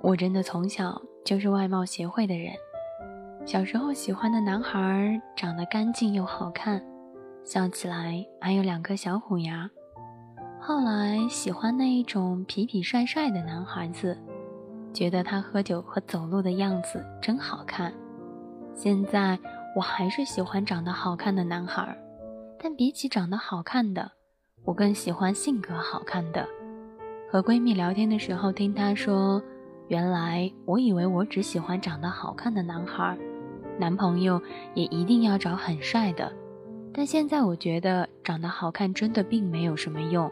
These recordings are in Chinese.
我真的从小就是外貌协会的人。小时候喜欢的男孩长得干净又好看，笑起来还有两颗小虎牙。后来喜欢那一种痞痞帅帅的男孩子，觉得他喝酒和走路的样子真好看。现在我还是喜欢长得好看的男孩，但比起长得好看的，我更喜欢性格好看的。和闺蜜聊天的时候，听她说：“原来我以为我只喜欢长得好看的男孩，男朋友也一定要找很帅的。但现在我觉得长得好看真的并没有什么用。”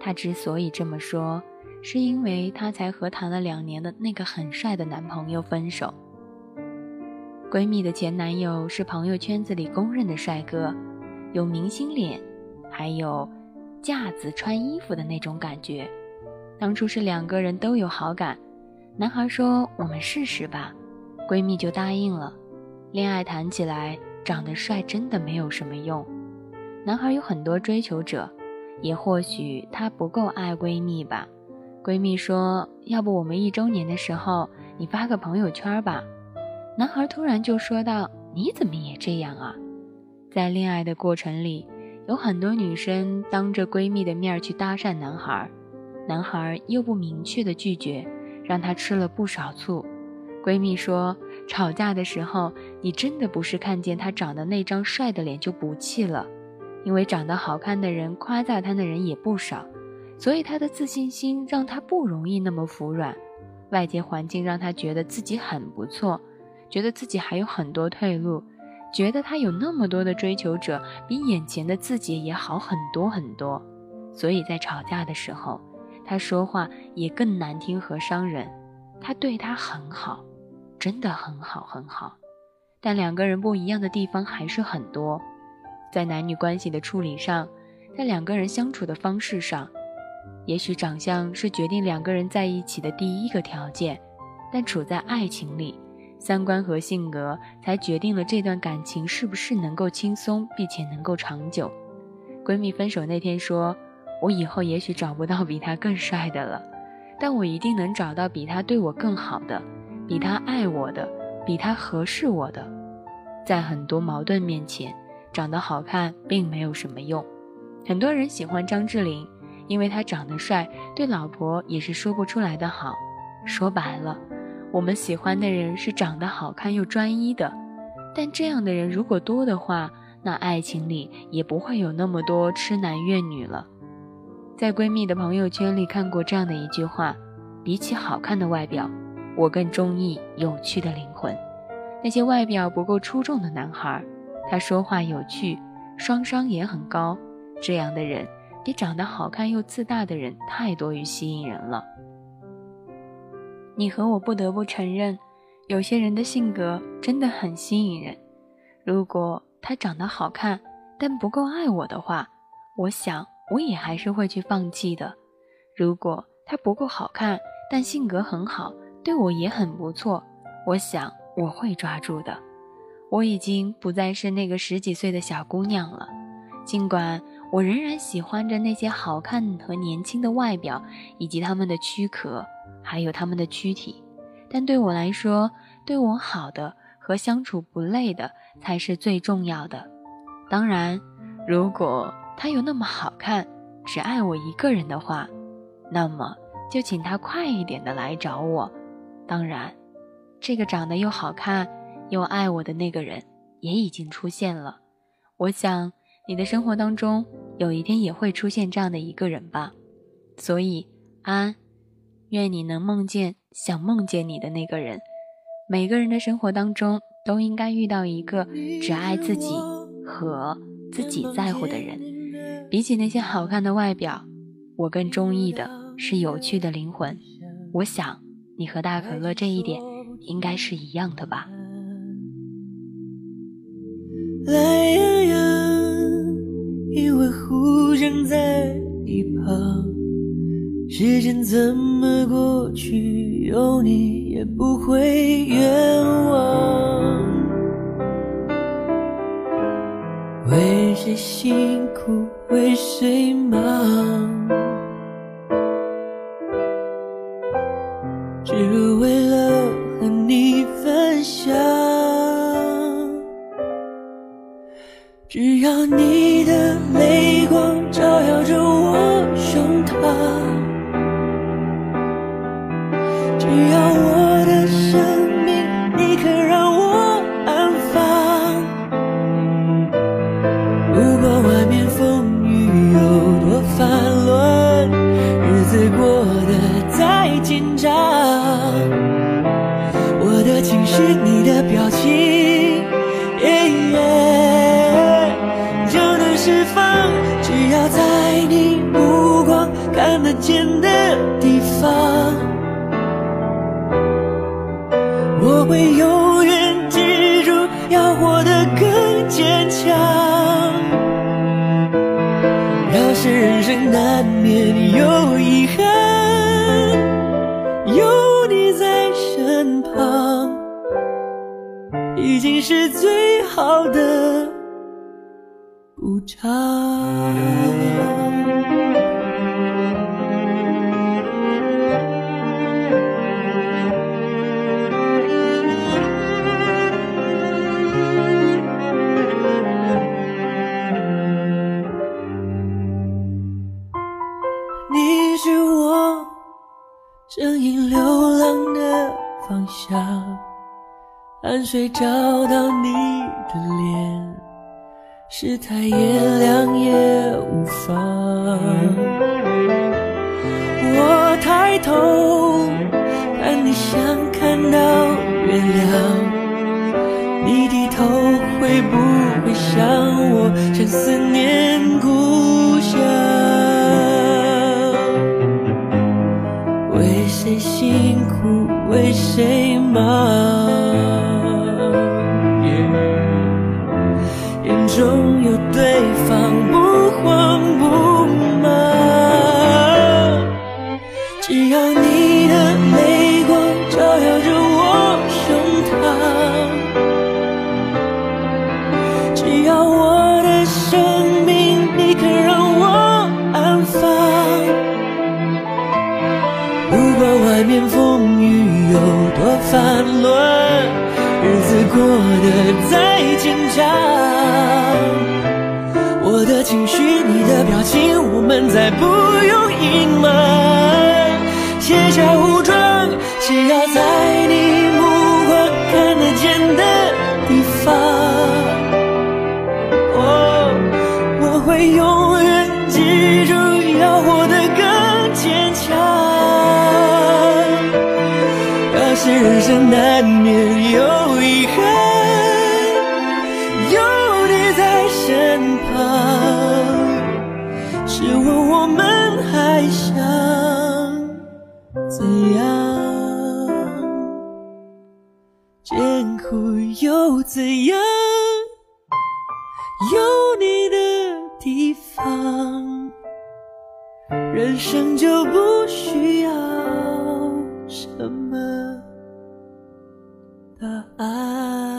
她之所以这么说，是因为她才和谈了两年的那个很帅的男朋友分手。闺蜜的前男友是朋友圈子里公认的帅哥，有明星脸，还有架子穿衣服的那种感觉。当初是两个人都有好感，男孩说：“我们试试吧。”闺蜜就答应了。恋爱谈起来，长得帅真的没有什么用。男孩有很多追求者，也或许他不够爱闺蜜吧。闺蜜说：“要不我们一周年的时候，你发个朋友圈吧。”男孩突然就说道：“你怎么也这样啊？”在恋爱的过程里，有很多女生当着闺蜜的面去搭讪男孩。男孩又不明确的拒绝，让她吃了不少醋。闺蜜说，吵架的时候，你真的不是看见他长得那张帅的脸就不气了，因为长得好看的人夸赞他的人也不少，所以他的自信心让他不容易那么服软。外界环境让他觉得自己很不错，觉得自己还有很多退路，觉得他有那么多的追求者，比眼前的自己也好很多很多，所以在吵架的时候。他说话也更难听和伤人，他对他很好，真的很好很好，但两个人不一样的地方还是很多，在男女关系的处理上，在两个人相处的方式上，也许长相是决定两个人在一起的第一个条件，但处在爱情里，三观和性格才决定了这段感情是不是能够轻松并且能够长久。闺蜜分手那天说。我以后也许找不到比他更帅的了，但我一定能找到比他对我更好的，比他爱我的，比他合适我的。在很多矛盾面前，长得好看并没有什么用。很多人喜欢张智霖，因为他长得帅，对老婆也是说不出来的好。说白了，我们喜欢的人是长得好看又专一的。但这样的人如果多的话，那爱情里也不会有那么多痴男怨女了。在闺蜜的朋友圈里看过这样的一句话：“比起好看的外表，我更中意有趣的灵魂。那些外表不够出众的男孩，他说话有趣，双商也很高，这样的人比长得好看又自大的人太多于吸引人了。你和我不得不承认，有些人的性格真的很吸引人。如果他长得好看，但不够爱我的话，我想。”我也还是会去放弃的。如果他不够好看，但性格很好，对我也很不错，我想我会抓住的。我已经不再是那个十几岁的小姑娘了，尽管我仍然喜欢着那些好看和年轻的外表，以及他们的躯壳，还有他们的躯体，但对我来说，对我好的和相处不累的才是最重要的。当然，如果。他又那么好看，只爱我一个人的话，那么就请他快一点的来找我。当然，这个长得又好看又爱我的那个人也已经出现了。我想你的生活当中有一天也会出现这样的一个人吧。所以，安，愿你能梦见想梦见你的那个人。每个人的生活当中都应该遇到一个只爱自己和自己在乎的人。比起那些好看的外表，我更中意的是有趣的灵魂。我想你和大可乐这一点应该是一样的吧。懒洋洋，因为忽然在一旁，时间怎么过去，有你也不会冤枉。为谁辛苦？为谁忙？只为了和你分享。只要你的泪光照耀着我胸膛，只要再紧张，我的情绪，你的表情，就能释放。只要在你目光看得见的地方，我会永远记住，要活得更坚强。要是人生难免有已经是最好的补偿。汗水找到你的脸，世态炎凉也无妨。我抬头看你，想看到月亮，你低头会不会想我，有多烦乱，日子过得再紧张，我的情绪，你的表情，我们再不用隐瞒，卸下武装，只要在人生难免有遗憾，有你在身旁，试问我们还想怎样？艰苦又怎样？有你的地方，人生就不需。的爱。